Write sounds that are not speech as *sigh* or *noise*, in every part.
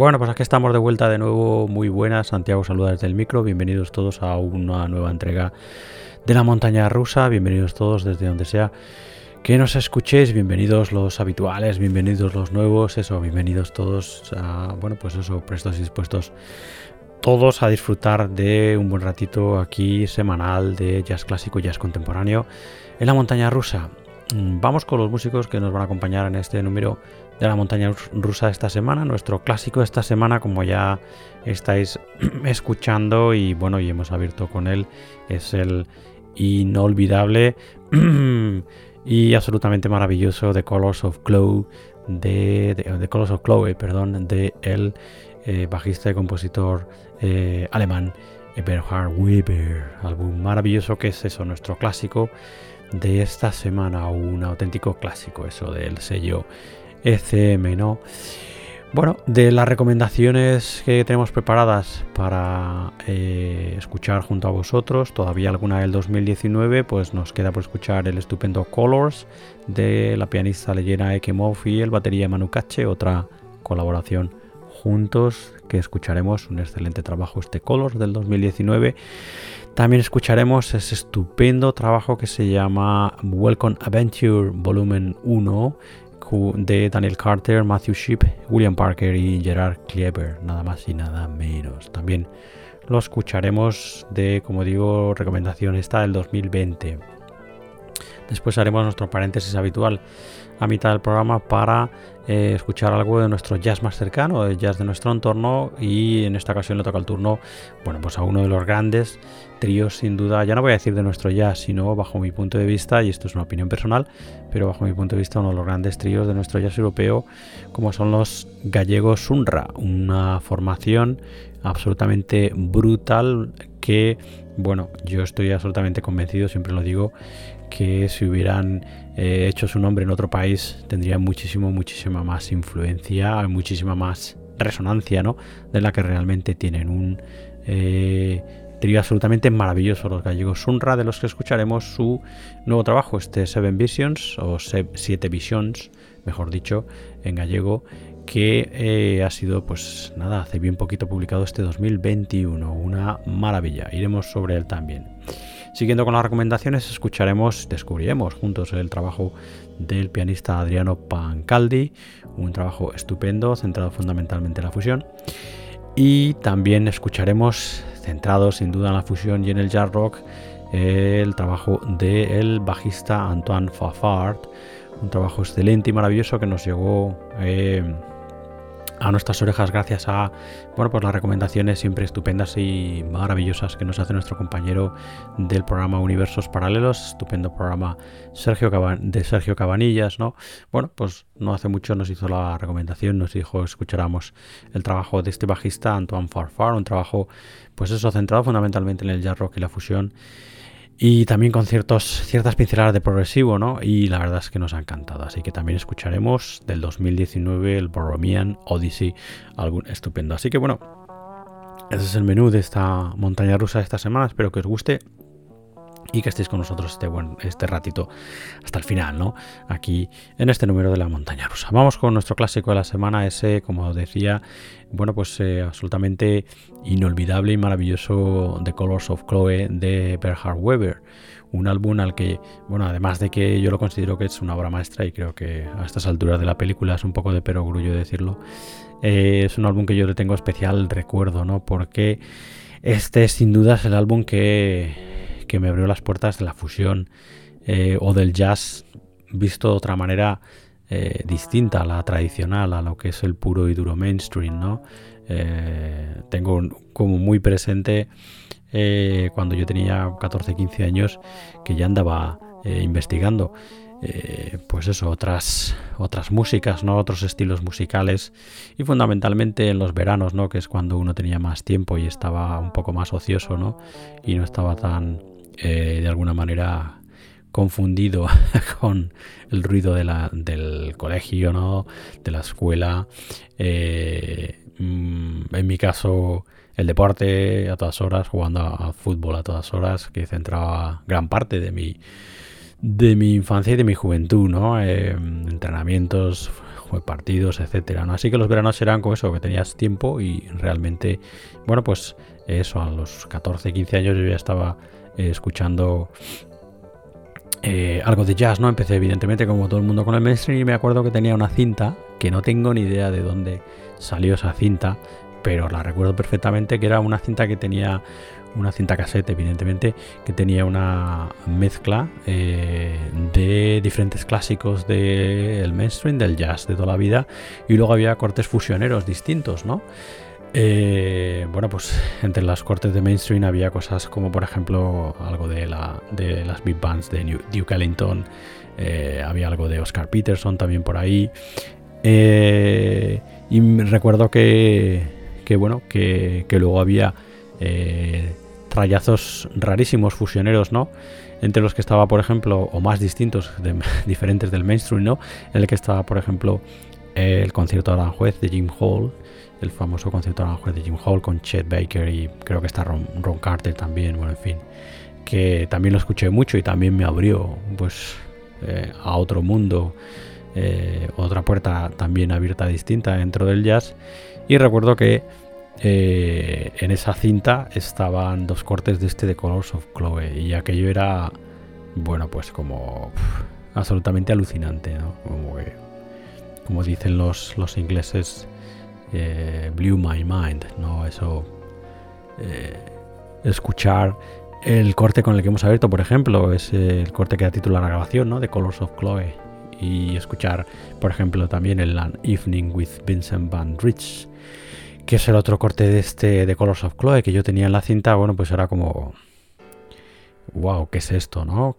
Bueno, pues aquí estamos de vuelta de nuevo. Muy buenas, Santiago saluda desde el micro. Bienvenidos todos a una nueva entrega de la montaña rusa. Bienvenidos todos desde donde sea que nos escuchéis. Bienvenidos los habituales, bienvenidos los nuevos. Eso, bienvenidos todos a, bueno, pues eso, prestos y dispuestos todos a disfrutar de un buen ratito aquí semanal de jazz clásico, jazz contemporáneo en la montaña rusa. Mm, vamos con los músicos que nos van a acompañar en este número de la montaña rusa esta semana, nuestro clásico de esta semana, como ya estáis *clears throat* escuchando y bueno, y hemos abierto con él, es el inolvidable *clears throat* y absolutamente maravilloso The Colors of Glow de, Colors of Chloe, perdón, de el eh, bajista y compositor eh, alemán Eberhard Weber, álbum maravilloso que es eso, nuestro clásico de esta semana, un auténtico clásico, eso del sello ECM, ¿no? Bueno, de las recomendaciones que tenemos preparadas para eh, escuchar junto a vosotros, todavía alguna del 2019, pues nos queda por escuchar el estupendo Colors de la pianista Leyena Ekemov y el batería Manu Cache, otra colaboración juntos que escucharemos un excelente trabajo este Colors del 2019. También escucharemos ese estupendo trabajo que se llama Welcome Adventure Volumen 1 de Daniel Carter, Matthew Sheep, William Parker y Gerard Kleber, nada más y nada menos. También lo escucharemos de, como digo, recomendación esta del 2020. Después haremos nuestro paréntesis habitual a mitad del programa para eh, escuchar algo de nuestro jazz más cercano, de jazz de nuestro entorno y en esta ocasión le toca el turno, bueno, pues a uno de los grandes tríos sin duda, ya no voy a decir de nuestro jazz, sino bajo mi punto de vista, y esto es una opinión personal, pero bajo mi punto de vista uno de los grandes tríos de nuestro jazz europeo, como son los gallegos Sunra, una formación absolutamente brutal que, bueno, yo estoy absolutamente convencido, siempre lo digo, que si hubieran eh, hecho su nombre en otro país tendría muchísimo, muchísima más influencia, muchísima más resonancia, ¿no? De la que realmente tienen un eh, trío absolutamente maravilloso los gallegos Sunra, de los que escucharemos su nuevo trabajo, este Seven Visions o Siete Visions, mejor dicho, en gallego, que eh, ha sido, pues nada, hace bien poquito publicado este 2021, una maravilla. Iremos sobre él también. Siguiendo con las recomendaciones, escucharemos, descubriremos juntos el trabajo del pianista Adriano Pancaldi, un trabajo estupendo, centrado fundamentalmente en la fusión. Y también escucharemos, centrado sin duda en la fusión y en el jazz rock, el trabajo del bajista Antoine Fafard, un trabajo excelente y maravilloso que nos llegó eh, a nuestras orejas gracias a bueno, pues las recomendaciones siempre estupendas y maravillosas que nos hace nuestro compañero del programa Universos Paralelos, estupendo programa Sergio de Sergio Cabanillas, ¿no? Bueno, pues no hace mucho nos hizo la recomendación, nos dijo escucháramos el trabajo de este bajista Antoine Farfar, un trabajo pues eso centrado fundamentalmente en el jazz rock y la fusión y también con ciertos, ciertas pinceladas de progresivo, ¿no? Y la verdad es que nos ha encantado. Así que también escucharemos del 2019 el Borromean Odyssey, algún estupendo. Así que bueno, ese es el menú de esta montaña rusa de esta semana. Espero que os guste y que estéis con nosotros este, buen, este ratito hasta el final, ¿no? Aquí en este número de la montaña rusa. Vamos con nuestro clásico de la semana, ese, como decía, bueno, pues eh, absolutamente inolvidable y maravilloso The Colors of Chloe de Bernhard Weber. Un álbum al que, bueno, además de que yo lo considero que es una obra maestra y creo que a estas alturas de la película es un poco de perogrullo decirlo, eh, es un álbum que yo le tengo especial recuerdo, ¿no? Porque este sin duda es el álbum que que me abrió las puertas de la fusión eh, o del jazz visto de otra manera eh, distinta a la tradicional, a lo que es el puro y duro mainstream, ¿no? Eh, tengo como muy presente cuando yo tenía 14, 15 años que ya andaba investigando. pues eso, otras, otras músicas, ¿no? Otros estilos musicales y fundamentalmente en los veranos, ¿no? Que es cuando uno tenía más tiempo y estaba un poco más ocioso, ¿no? Y no estaba tan, eh, de alguna manera confundido *laughs* con el ruido de la, del colegio, ¿no? de la escuela. Eh, mm, en mi caso, el deporte a todas horas, jugando a, fútbol a todas horas, que centraba gran parte de mi, de mi infancia y de mi juventud, ¿no? Eh, entrenamientos, partidos, etcétera. Así que los veranos eran como eso, que tenías tiempo y realmente, bueno, pues eso, a los 14, 15 años yo ya estaba eh, escuchando eh, algo de jazz, ¿no? Empecé evidentemente como todo el mundo con el mainstream y me acuerdo que tenía una cinta, que no tengo ni idea de dónde salió esa cinta, pero la recuerdo perfectamente que era una cinta que tenía una cinta cassette, evidentemente, que tenía una mezcla eh, de diferentes clásicos del mainstream, del jazz de toda la vida, y luego había cortes fusioneros distintos, ¿no? Eh, bueno, pues entre las cortes de mainstream había cosas como, por ejemplo, algo de, la, de las big bands de Duke Ellington, eh, había algo de Oscar Peterson también por ahí. y recuerdo que, bueno, que, luego había rayazos rarísimos fusioneros, ¿no? Entre los que estaba, por ejemplo, o más distintos, *laughs* diferentes del mainstream, ¿no? En el que estaba, por ejemplo, el concierto de Aranjuez de Jim Hall, el famoso concierto de de Jim Hall con Chet Baker y creo que está Ron, Carter también, bueno, en fin, que también lo escuché mucho y también me abrió, pues, eh, a otro mundo, eh, otra puerta también abierta distinta dentro del jazz. Y recuerdo que eh, en esa cinta estaban dos cortes de este de Colors of Chloe y aquello era, bueno, pues como absolutamente alucinante, ¿no? Como, dicen los ingleses, eh, blew my mind, ¿no? Eso, eh, escuchar el corte con el que hemos abierto, por ejemplo, es el corte que da título a la grabación, ¿no? De Colors of Chloe. Y escuchar, por ejemplo, también el An Evening with Vincent Van Rich que es el otro corte de este de Colors of Chloe que yo tenía en la cinta, bueno, pues era como wow, ¿qué es esto, no?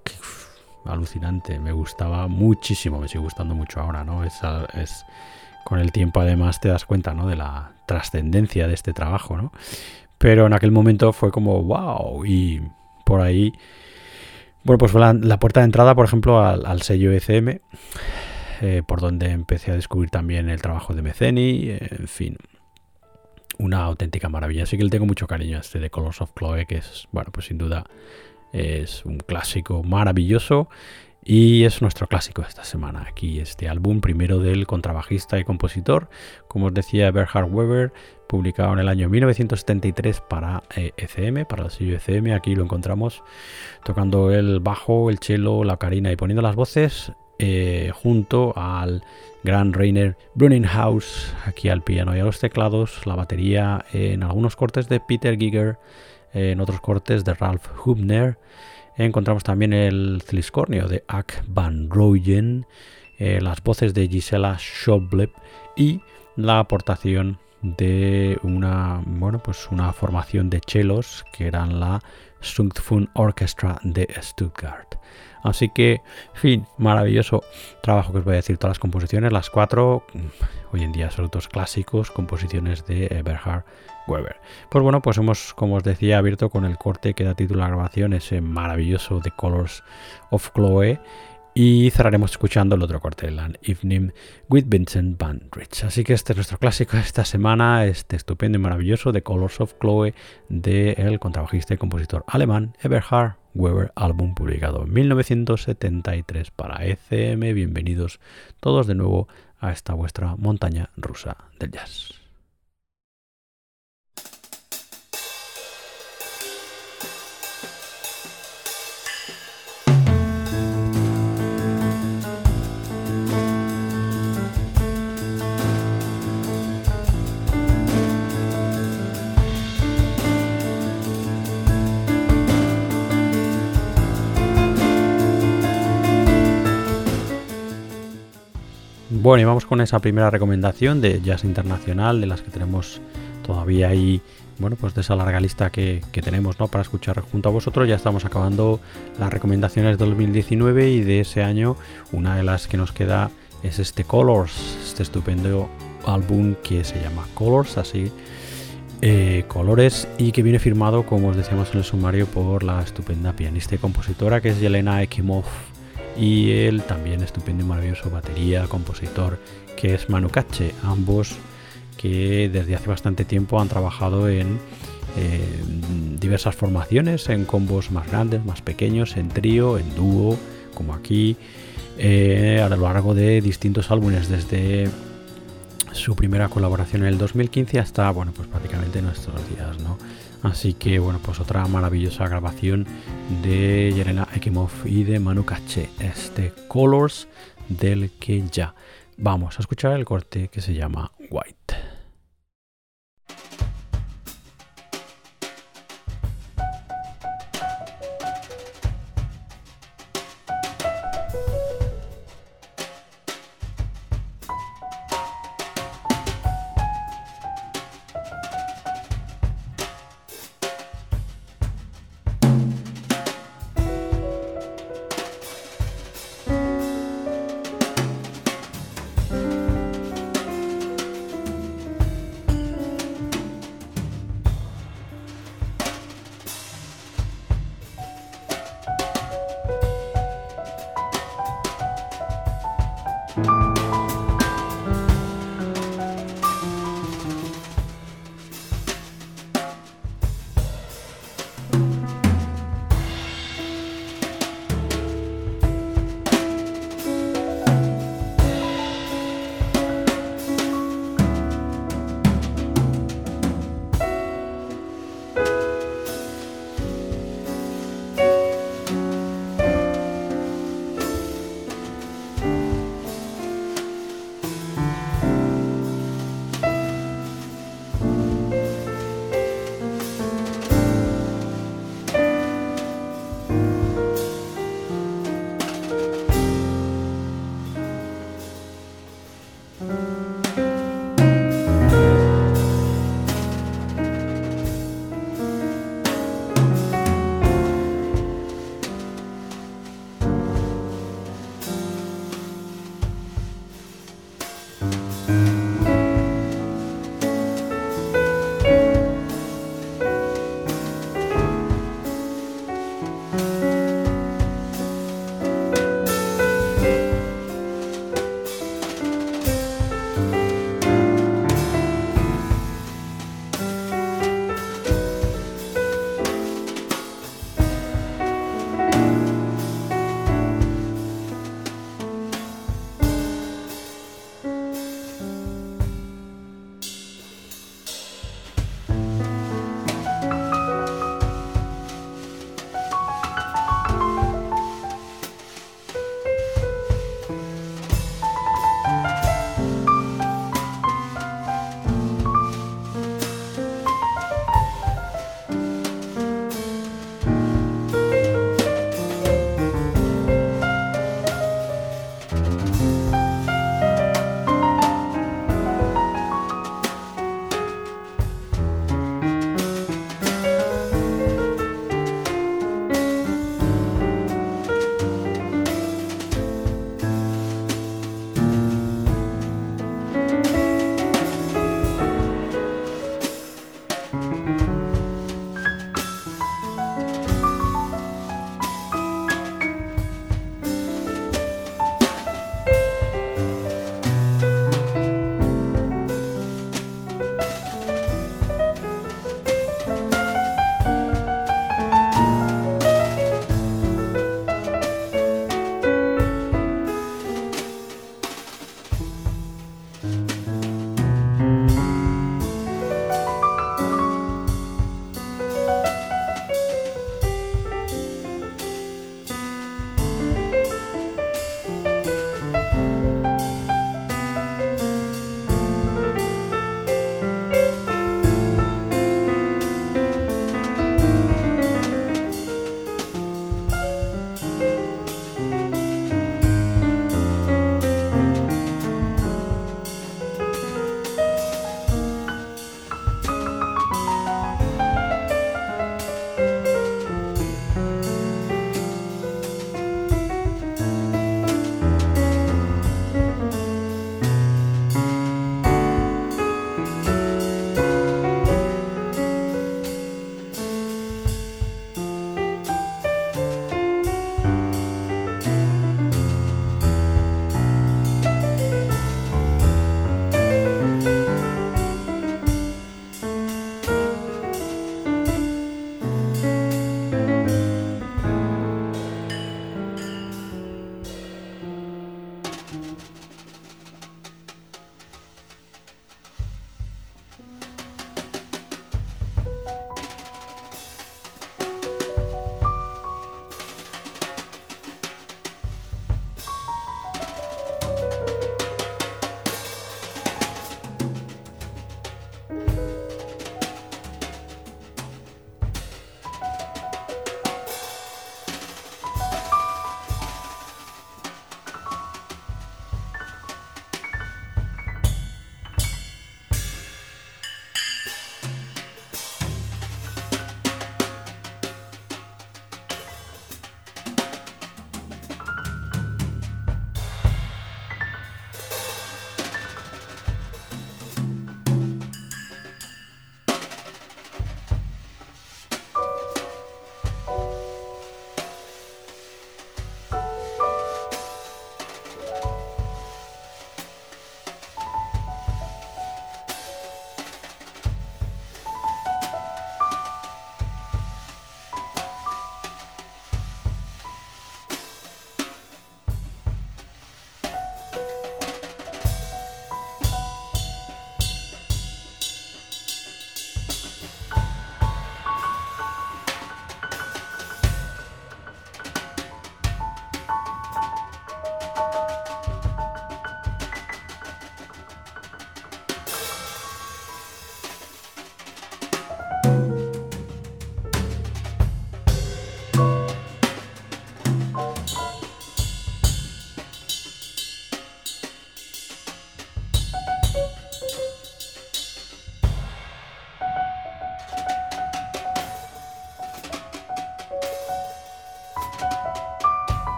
alucinante, me gustaba muchísimo, me sigue gustando mucho ahora, ¿no? Es, es con el tiempo además te das cuenta, ¿no? De la trascendencia de este trabajo, ¿no? Pero en aquel momento fue como wow y por ahí bueno, pues fue la, puerta de entrada, por ejemplo, al, sello ECM, eh, por donde empecé a descubrir también el trabajo de Meceni, en fin, una auténtica maravilla. Así que le tengo mucho cariño a este de Colors of Chloe, que es, bueno, pues sin duda es un clásico maravilloso. Y es nuestro clásico esta semana. Aquí este álbum, primero del contrabajista y compositor, como os decía, Berhard Weber, publicado en el año 1973 para ECM, eh, e para el sello ECM. Aquí lo encontramos tocando el bajo, el cello, la carina y poniendo las voces eh, junto al gran Rainer Bruninghaus aquí al piano y a los teclados, la batería en algunos cortes de Peter Giger, en otros cortes de Ralph Hubner. Encontramos también el Cliscornio de Ak van Rooyen, eh, las voces de Gisela Schoblep y la aportación de una, bueno, pues una formación de chelos que eran la Zugfunk Orchestra de Stuttgart. Así que, fin, maravilloso trabajo que os voy a decir. Todas las composiciones, las cuatro, mm, hoy en día otros clásicos, composiciones de Eberhard Weber. Pues bueno, pues hemos, como os decía, abierto con el corte que da título a la grabación, ese maravilloso The Colors of Chloe. Y cerraremos escuchando el otro corte, An Evening with Vincent Van Rich. Así que este es nuestro clásico de esta semana, este estupendo y maravilloso The Colors of Chloe de el contrabajista y compositor alemán Eberhard Weber, álbum publicado en 1973 para ECM. Bienvenidos todos de nuevo a esta vuestra montaña rusa del jazz. Bueno, y vamos con esa primera recomendación de jazz internacional, de las que tenemos todavía ahí, bueno, pues de esa larga lista que, tenemos, ¿no? Para escuchar junto a vosotros. Ya estamos acabando las recomendaciones de 2019 y de ese año, una de las que nos queda es este Colors, este estupendo álbum que se llama Colors, así. Eh, colores y que viene firmado, como os decíamos en el sumario, por la estupenda pianista y compositora que es Yelena Ekimov y el también estupendo y maravilloso batería, compositor, que es Manu Katche, ambos que desde hace bastante tiempo han trabajado en diversas formaciones, en combos más grandes, más pequeños, en trío, en dúo, como aquí, eh, a lo largo de distintos álbumes, desde su primera colaboración en el 2015 hasta, bueno, pues prácticamente nuestros días, ¿no? Así que, bueno, pues otra maravillosa grabación de Yerena Ekimov y de Manu Caché, este Colors del que ya vamos a escuchar el corte que se llama White.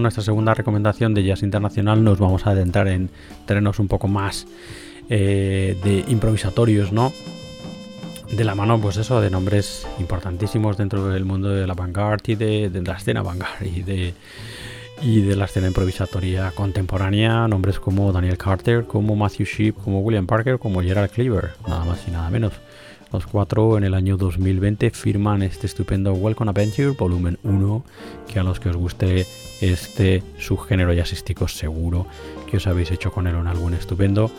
Nuestra segunda recomendación de jazz internacional nos vamos a adentrar en terrenos un poco más eh, de improvisatorios, ¿no? De la mano, pues eso, de nombres importantísimos dentro del mundo de la vanguard y de, de la escena vanguard y de, y de la escena improvisatoria contemporánea, nombres como Daniel Carter, como Matthew Sheep, como William Parker, como Gerald Cleaver, nada más y nada menos. Los cuatro en el año 2020 firman este estupendo Welcome Adventure Volumen 1, que a los que os guste este subgénero jazzístico seguro que os habéis hecho con él un álbum estupendo.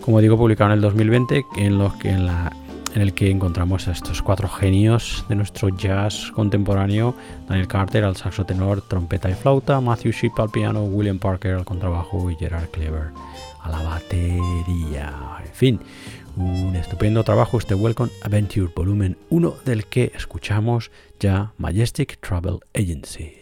Como digo, publicado en el 2020, en, que, en el que encontramos a estos cuatro genios de nuestro jazz contemporáneo, Daniel Carter al saxo tenor, trompeta y flauta, Matthew Sheep al piano, William Parker al contrabajo y Gerard Clever a la batería. En fin, un estupendo trabajo este Welcome Adventure Volumen 1 del que escuchamos ya Majestic Travel Agency.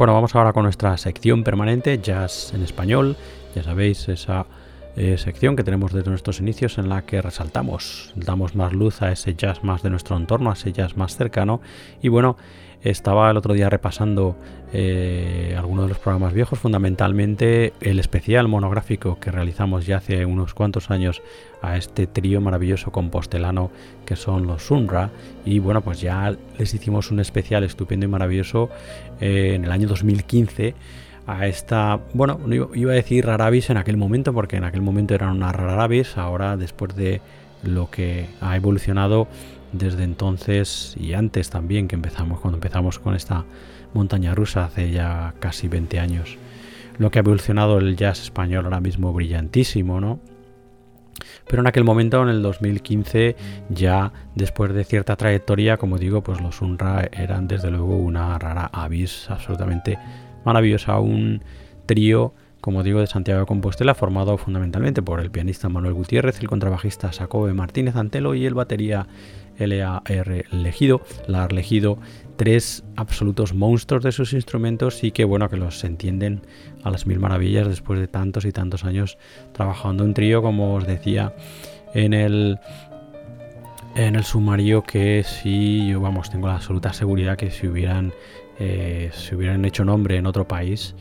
Bueno, vamos ahora con nuestra sección permanente, Jazz en Español. Ya sabéis, esa eh, sección que tenemos desde nuestros inicios en la que resaltamos, damos más luz a ese jazz más de nuestro entorno, a ese jazz más cercano. Y bueno, estaba el otro día repasando eh, algunos de los programas viejos, fundamentalmente el especial monográfico que realizamos ya hace unos cuantos años a este trío maravilloso compostelano que son los Sunra. Y bueno, pues ya les hicimos un especial estupendo y maravilloso eh, en el año 2015 a esta, bueno, iba a decir rarabis en aquel momento porque en aquel momento eran una rarabis, ahora después de lo que ha evolucionado desde entonces y antes también que empezamos, cuando empezamos con esta montaña rusa hace ya casi 20 años. Lo que ha evolucionado el jazz español ahora mismo brillantísimo, ¿no? Pero en aquel momento, en el 2015, ya después de cierta trayectoria, como digo, pues los UNRWA eran desde luego una rara avis absolutamente maravillosa, un trío como digo, de Santiago de Compostela, formado fundamentalmente por el pianista Manuel Gutiérrez, el contrabajista Sacobe Martínez Antelo y el batería L.A.R. Legido, Legido, tres absolutos monstruos de sus instrumentos y que bueno, que los entienden a las mil maravillas después de tantos y tantos años trabajando en trío, como os decía en el en el sumario que si yo vamos tengo la absoluta seguridad que si hubieran eh, si hubieran hecho nombre en otro país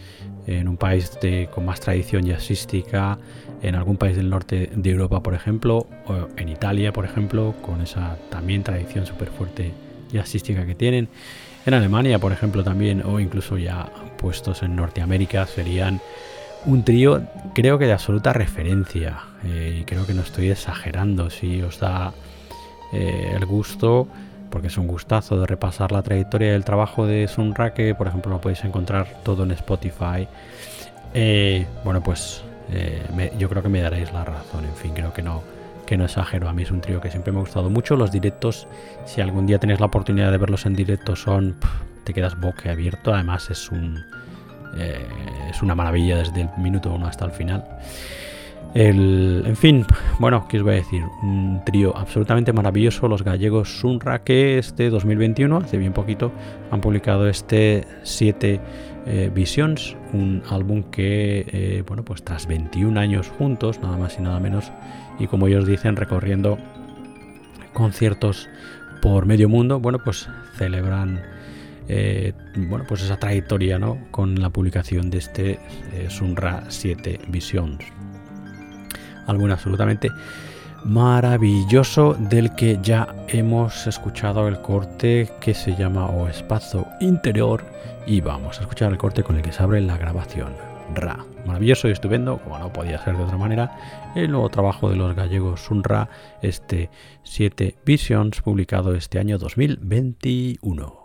en un país de, con más tradición jazzística en algún país del norte de Europa, por ejemplo, o en Italia, por ejemplo, con esa también tradición súper fuerte jazzística que tienen. En Alemania, por ejemplo, también, o incluso ya puestos en Norteamérica, serían un trío, creo que de absoluta referencia. Eh, y creo que no estoy exagerando. Si os da eh, el gusto, porque es un gustazo de repasar la trayectoria del trabajo de Sunra, que por ejemplo lo podéis encontrar todo en Spotify. Eh, bueno, pues eh, yo creo que me daréis la razón. En fin, creo que no, que no exagero. A mí es un trío que siempre me ha gustado mucho. Los directos, si algún día tenéis la oportunidad de verlos en directo, son. te quedas boque abierto. Además, es un. Eh, es una maravilla desde el minuto uno hasta el final. El, en fin, bueno, ¿qué os voy a decir? Un trío absolutamente maravilloso, los gallegos Sunra, que este 2021, hace bien poquito, han publicado este 7 eh, Visions, un álbum que, eh, bueno, pues tras 21 años juntos, nada más y nada menos, y como ellos dicen, recorriendo conciertos por medio mundo, bueno, pues celebran eh, bueno, pues esa trayectoria ¿no? con la publicación de este Sunra 7 Visions. Álbum absolutamente maravilloso del que ya hemos escuchado el corte que se llama O Espacio Interior y vamos a escuchar el corte con el que se abre la grabación. Ra. Maravilloso y estupendo, como no podía ser de otra manera, el nuevo trabajo de los gallegos Sunra, este 7 Visions, publicado este año 2021.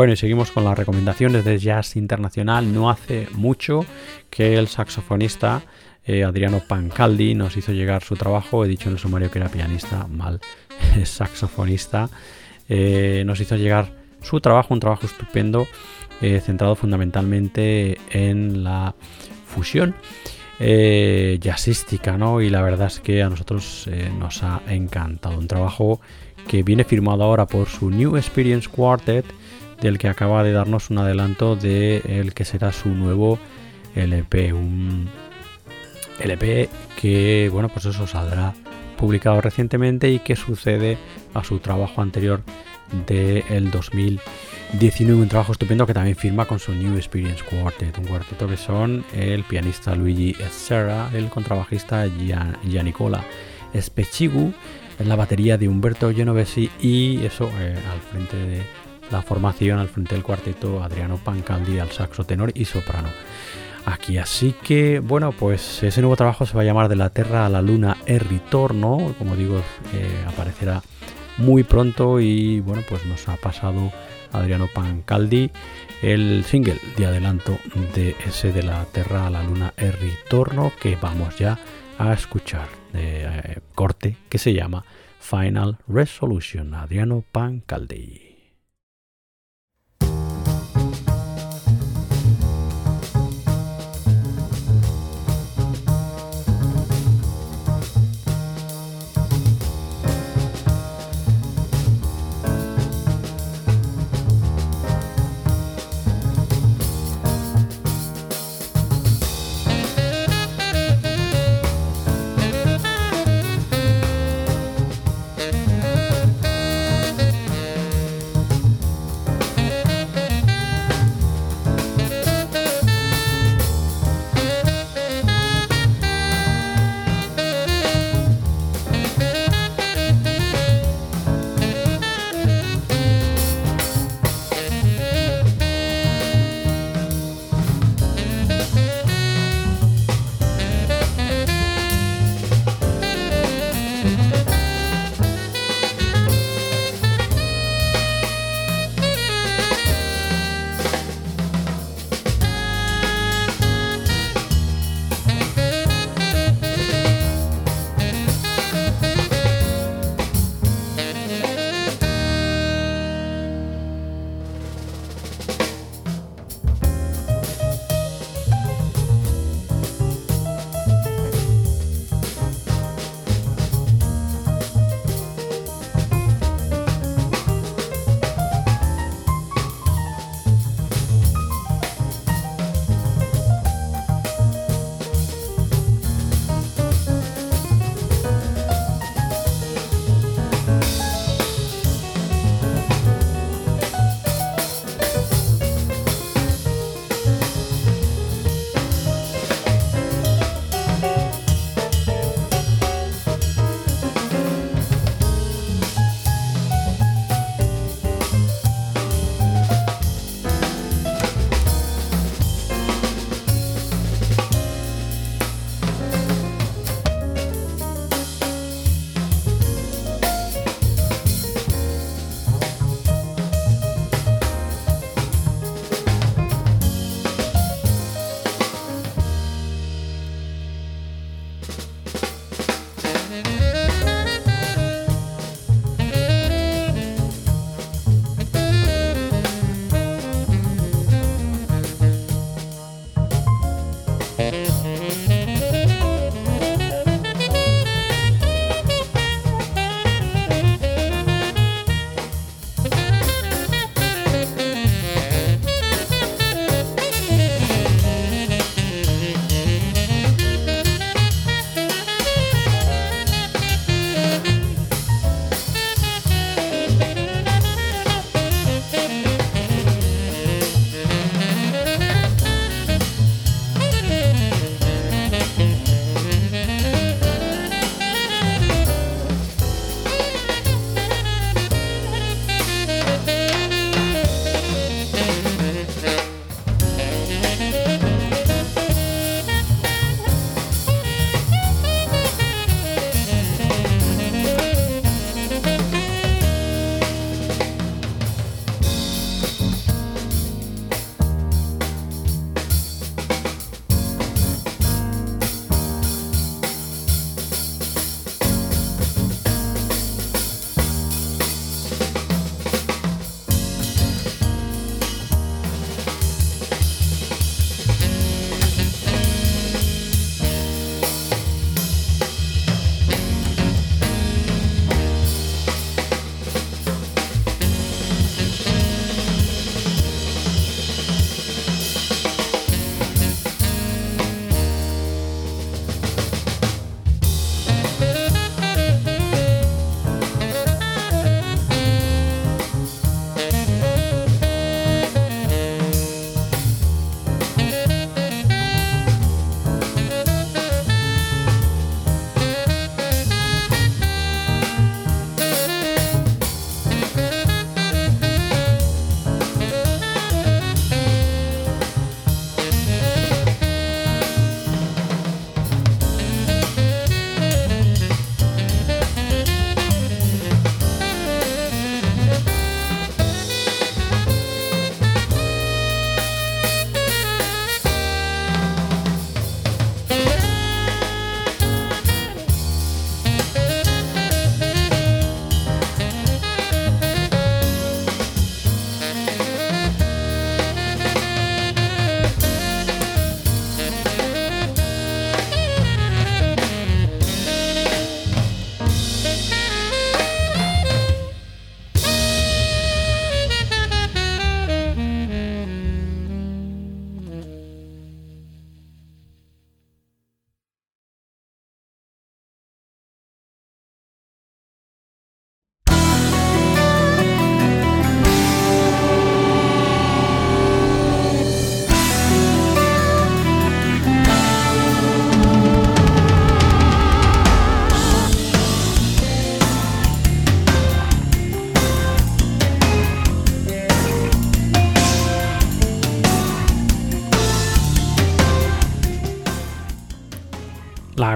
Bueno, y seguimos con las recomendaciones de jazz internacional. No hace mucho que el saxofonista eh, Adriano Pancaldi nos hizo llegar su trabajo. He dicho en el sumario que era pianista, mal, *laughs* saxofonista. Eh, nos hizo llegar su trabajo, un trabajo estupendo, eh, centrado fundamentalmente en la fusión jazzística, ¿no? Y la verdad es que a nosotros nos ha encantado. Un trabajo que viene firmado ahora por su New Experience Quartet, del que acaba de darnos un adelanto de el que será su nuevo LP, un LP que, bueno, pues eso saldrá publicado recientemente y que sucede a su trabajo anterior del 2019, un trabajo estupendo que también firma con su New Experience Quartet, un cuarteto que son el pianista Luigi Serra, el contrabajista Giannicola Specigu, en la batería de Humberto Genovesi y eso eh, al frente de la formación, al frente del cuarteto Adriano Pancaldi al saxo tenor y soprano aquí. Así que, bueno, pues ese nuevo trabajo se va a llamar De la Tierra a la Luna el Ritorno. Como digo, eh, aparecerá muy pronto y, bueno, pues nos ha pasado Adriano Pancaldi el single de adelanto de ese De la Tierra a la Luna el Ritorno que vamos ya a escuchar. Eh, corte que se llama Final Resolution. Adriano Pancaldi.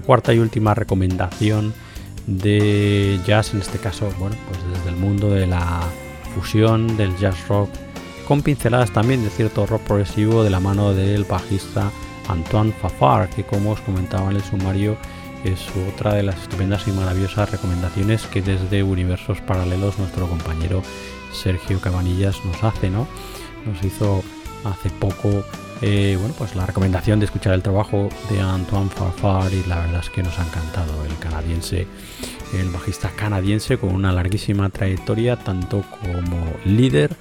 Cuarta y última recomendación de jazz, en este caso, bueno, pues desde el mundo de la fusión del jazz rock, con pinceladas también de cierto rock progresivo de la mano del bajista Antoine Fafar, que como os comentaba en el sumario, es otra de las estupendas y maravillosas recomendaciones que desde Universos Paralelos nuestro compañero Sergio Cabanillas nos hace, ¿no? Nos hizo hace poco eh, bueno, pues la recomendación de escuchar el trabajo de Antoine Farfar y la verdad es que nos ha encantado el canadiense, el bajista canadiense con una larguísima trayectoria tanto como líder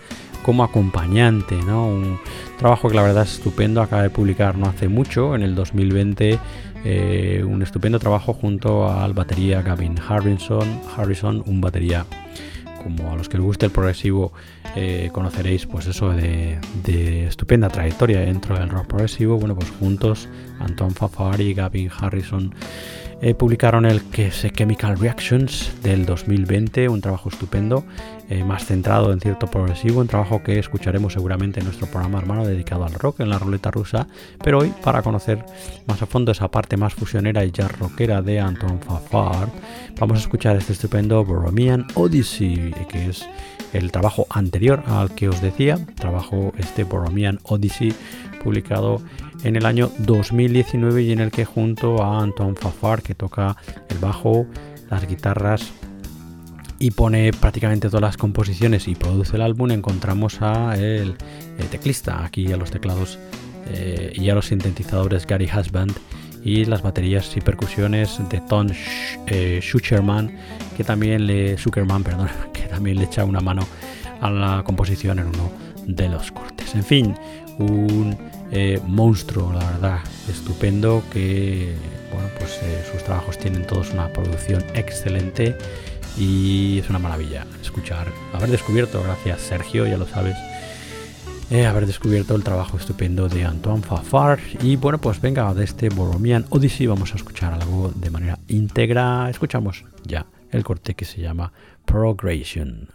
como acompañante, ¿no? Un trabajo que la verdad es estupendo, acaba de publicar no hace mucho, en el 2020, eh, un estupendo trabajo junto al batería Gavin Harrison, Harrison un batería como a los que les guste el progresivo eh, conoceréis pues eso de, estupenda trayectoria dentro del rock progresivo. Bueno, pues juntos, Anton Fafari Gavin Harrison eh, publicaron el Chemical Reactions del 2020, un trabajo estupendo, eh, más centrado en cierto progresivo, un trabajo que escucharemos seguramente en nuestro programa hermano dedicado al rock en la ruleta rusa, pero hoy para conocer más a fondo esa parte más fusionera y jazz rockera de Anton Fafar, vamos a escuchar este estupendo Boromian Odyssey, que es el trabajo anterior al que os decía, trabajo este Boromian Odyssey publicado en el año 2019 y en el que junto a Anton Fafar, que toca el bajo, las guitarras y pone prácticamente todas las composiciones y produce el álbum, encontramos a el, teclista, aquí a los teclados eh, y a los sintetizadores Gary Husband y las baterías y percusiones de Tom eh, Schucherman, que también le perdón, *laughs* que también le echa una mano a la composición en uno de los cortes. En fin, un eh, monstruo, la verdad, estupendo, que bueno, pues eh, sus trabajos tienen todos una producción excelente y es una maravilla escuchar, haber descubierto, gracias Sergio, ya lo sabes, eh, haber descubierto el trabajo estupendo de Antoine Fafar. Y bueno, pues venga, de este Boromian Odyssey vamos a escuchar algo de manera íntegra. Escuchamos ya el corte que se llama Progression.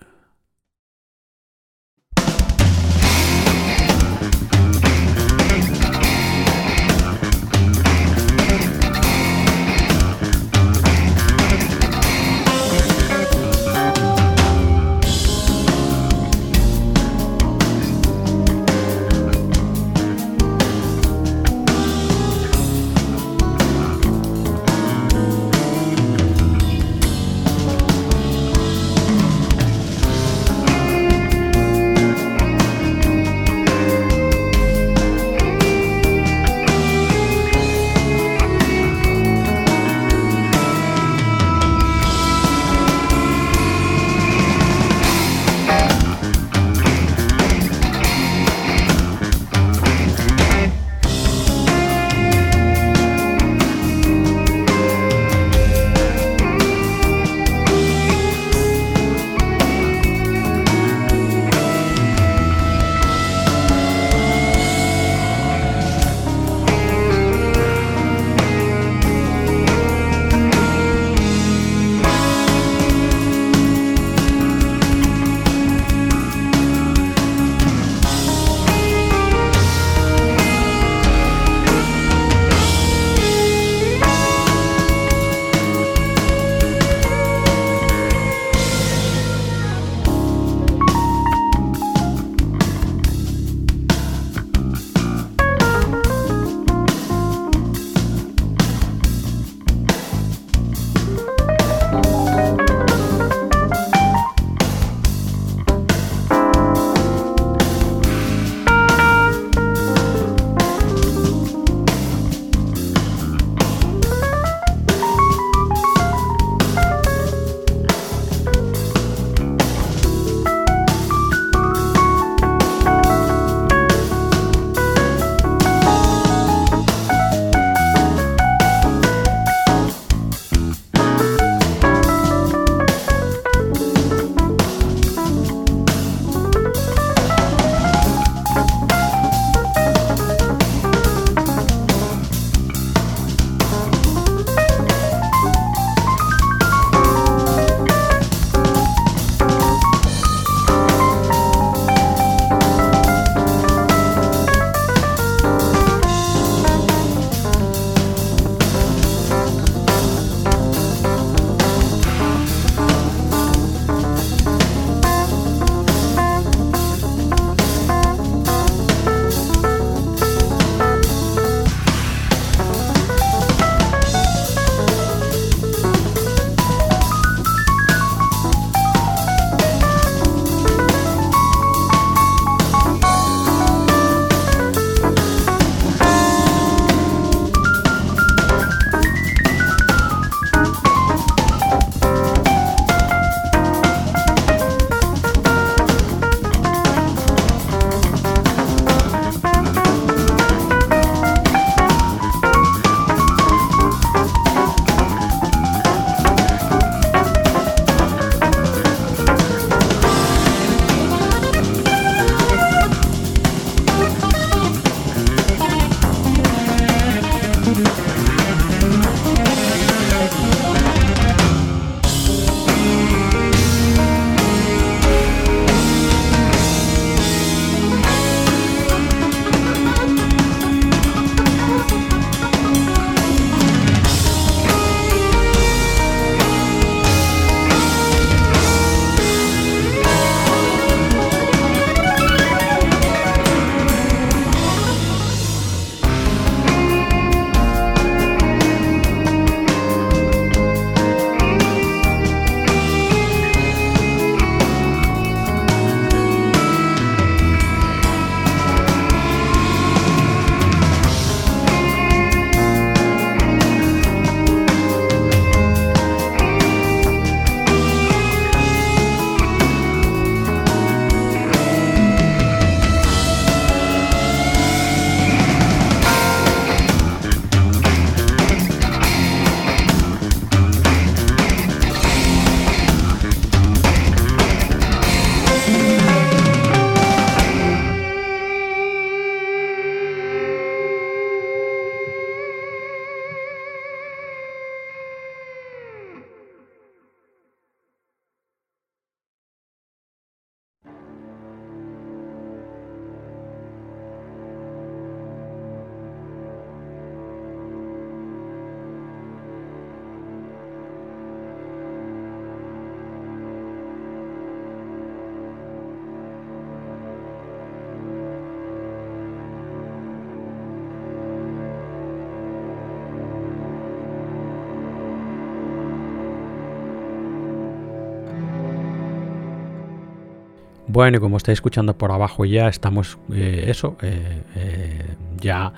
Bueno, y como estáis escuchando por abajo ya, estamos eh, eso, eh, ya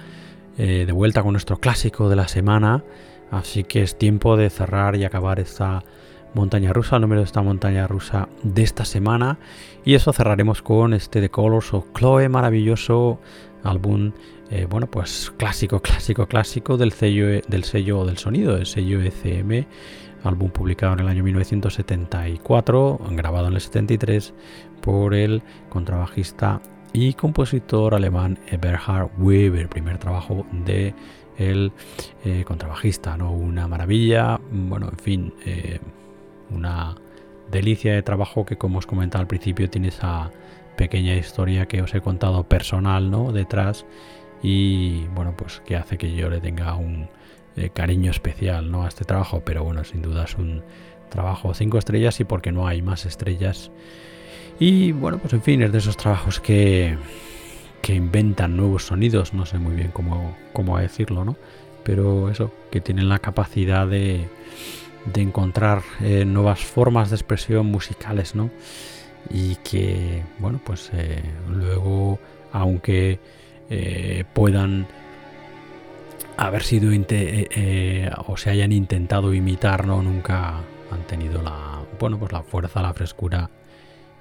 de vuelta con nuestro clásico de la semana. Así que es tiempo de cerrar y acabar esta montaña rusa, el número de esta montaña rusa de esta semana. Y eso cerraremos con este The Colors of Chloe, maravilloso álbum, eh, bueno, pues clásico, clásico, clásico del sello, del sello del sonido, el sello ECM, álbum publicado en el año 1974, grabado en el 73 por el contrabajista y compositor alemán Eberhard Weber, primer trabajo de el eh, contrabajista, ¿no? Una maravilla, bueno, en fin, eh, una delicia de trabajo que como os comentaba al principio tiene esa pequeña historia que os he contado personal ¿no? detrás y bueno pues que hace que yo le tenga un eh, cariño especial ¿no? a este trabajo pero bueno sin duda es un trabajo cinco estrellas y porque no hay más estrellas y bueno pues en fin es de esos trabajos que que inventan nuevos sonidos no sé muy bien cómo, cómo decirlo no pero eso que tienen la capacidad de de encontrar eh, nuevas formas de expresión musicales, ¿no? Y que, bueno, pues eh, luego, aunque eh, puedan haber sido o se hayan intentado imitar, ¿no? Nunca han tenido la, bueno, pues la fuerza, la frescura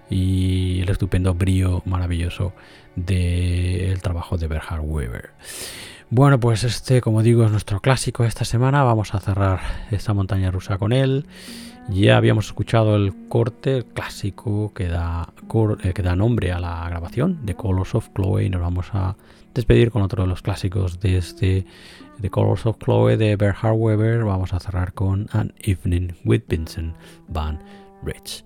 y el estupendo brío maravilloso del trabajo de Berhard Weber. Bueno, pues este, como digo, es nuestro clásico de esta semana. Vamos a cerrar esta montaña rusa con él. Ya habíamos escuchado el corte clásico que da, eh, que da nombre a la grabación de Colors of Chloe y nos vamos a despedir con otro de los clásicos de este The Colors of Chloe de Berhard Weber. Vamos a cerrar con An Evening with Vincent Van Rich.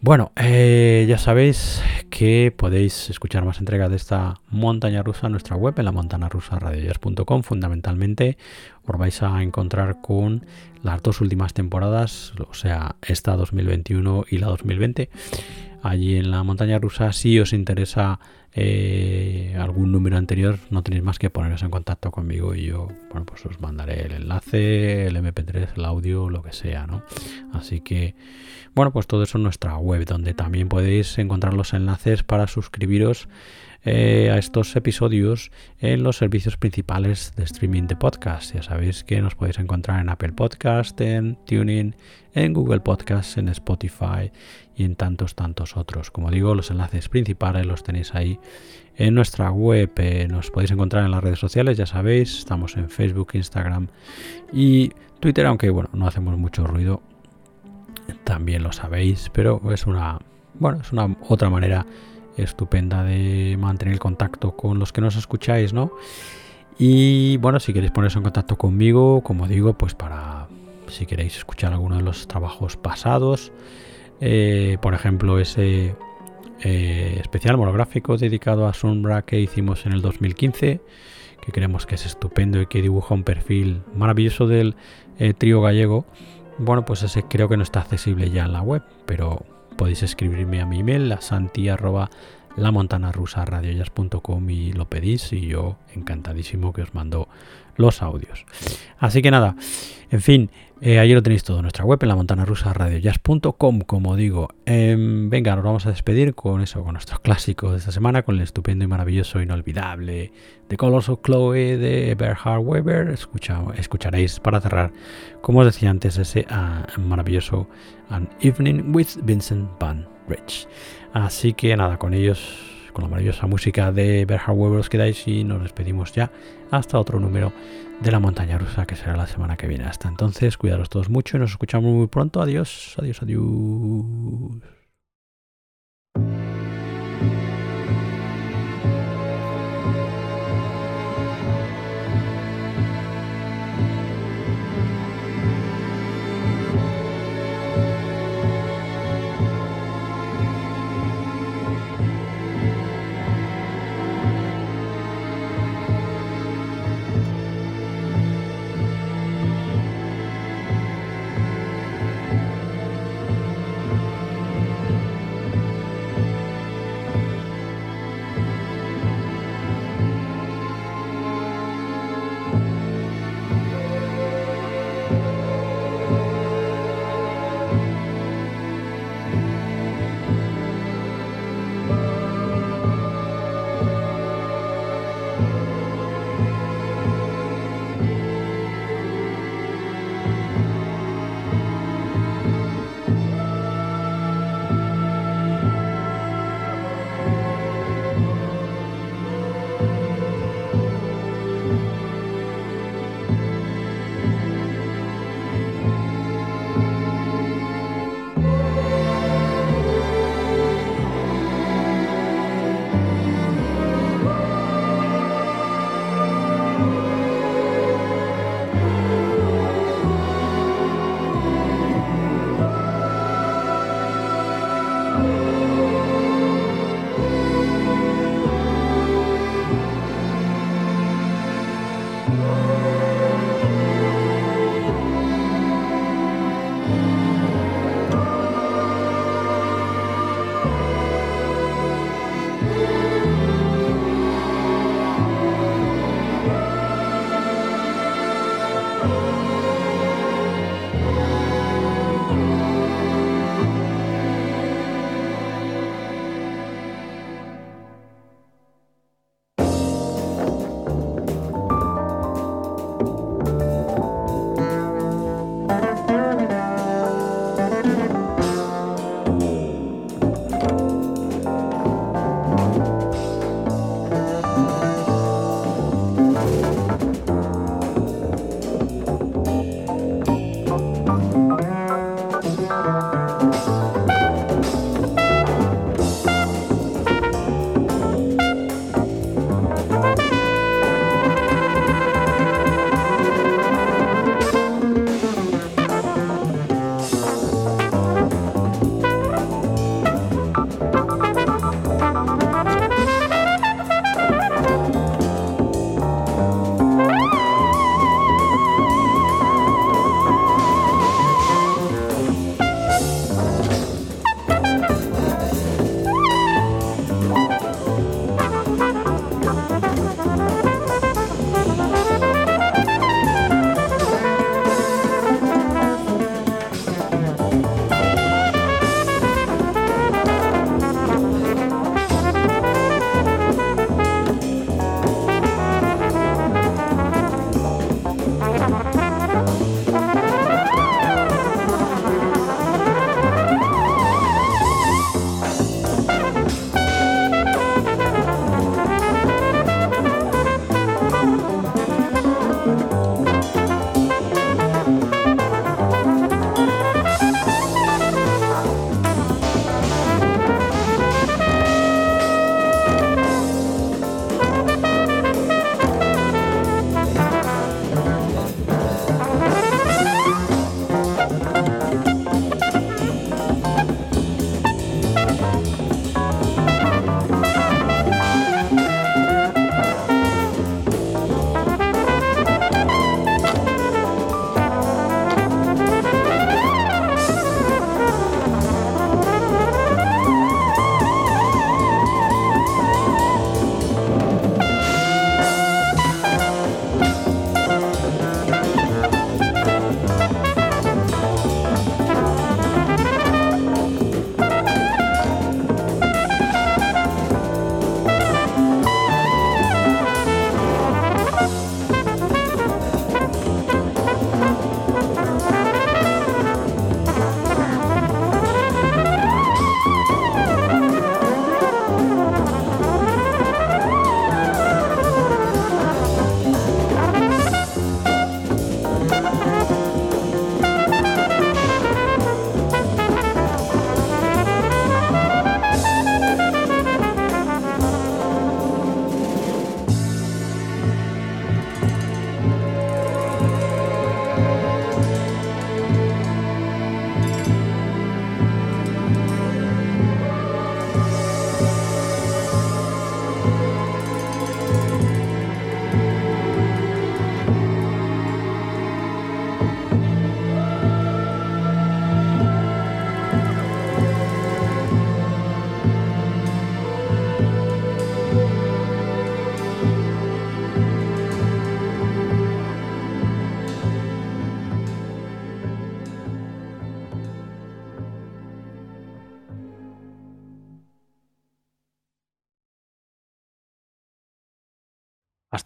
Bueno, eh, ya sabéis que podéis escuchar más entregas de esta montaña rusa en nuestra web, en la montanarusaradiojazz.com. Fundamentalmente os vais a encontrar con las dos últimas temporadas, o sea, esta 2021 y la 2020. Allí en la montaña rusa, si os interesa eh, algún número anterior, no tenéis más que poneros en contacto conmigo y yo, bueno, pues os mandaré el enlace, el MP3, el audio, lo que sea, ¿no? Así que bueno, pues todo eso en nuestra web, donde también podéis encontrar los enlaces para suscribiros eh, a estos episodios en los servicios principales de streaming de podcast. Ya sabéis que nos podéis encontrar en Apple Podcast, en TuneIn, en Google Podcast, en Spotify y en tantos, tantos otros. Como digo, los enlaces principales los tenéis ahí en nuestra web. Eh, nos podéis encontrar en las redes sociales, ya sabéis, estamos en Facebook, Instagram y Twitter, aunque bueno, no hacemos mucho ruido también lo sabéis, pero es una, bueno, es una otra manera estupenda de mantener el contacto con los que nos escucháis, ¿no? Y bueno, si queréis poneros en contacto conmigo, como digo, pues para si queréis escuchar alguno de los trabajos pasados, eh, por ejemplo, ese eh, especial monográfico dedicado a Sombra que hicimos en el 2015, que creemos que es estupendo y que dibuja un perfil maravilloso del eh, trío gallego. Bueno, pues ese creo que no está accesible ya en la web, pero podéis escribirme a mi email, a y lo pedís y yo encantadísimo que os mando los audios. Así que nada, en fin, eh, lo tenéis todo en nuestra web, en la montana rusa radiojazz.com, como digo. Em, venga, nos vamos a despedir con eso, con nuestros clásicos de esta semana, con el estupendo y maravilloso, inolvidable de Colors of Chloe de Berhard Weber. Escucha, escucharéis para cerrar, como os decía antes, ese ah, maravilloso An Evening with Vincent Van Rich. Así que nada, con ellos, con la maravillosa música de Berhard Weber os quedáis y nos despedimos ya hasta otro número de la montaña rusa que será la semana que viene. Hasta entonces, cuidaros todos mucho y nos escuchamos muy pronto. Adiós, adiós, adiós.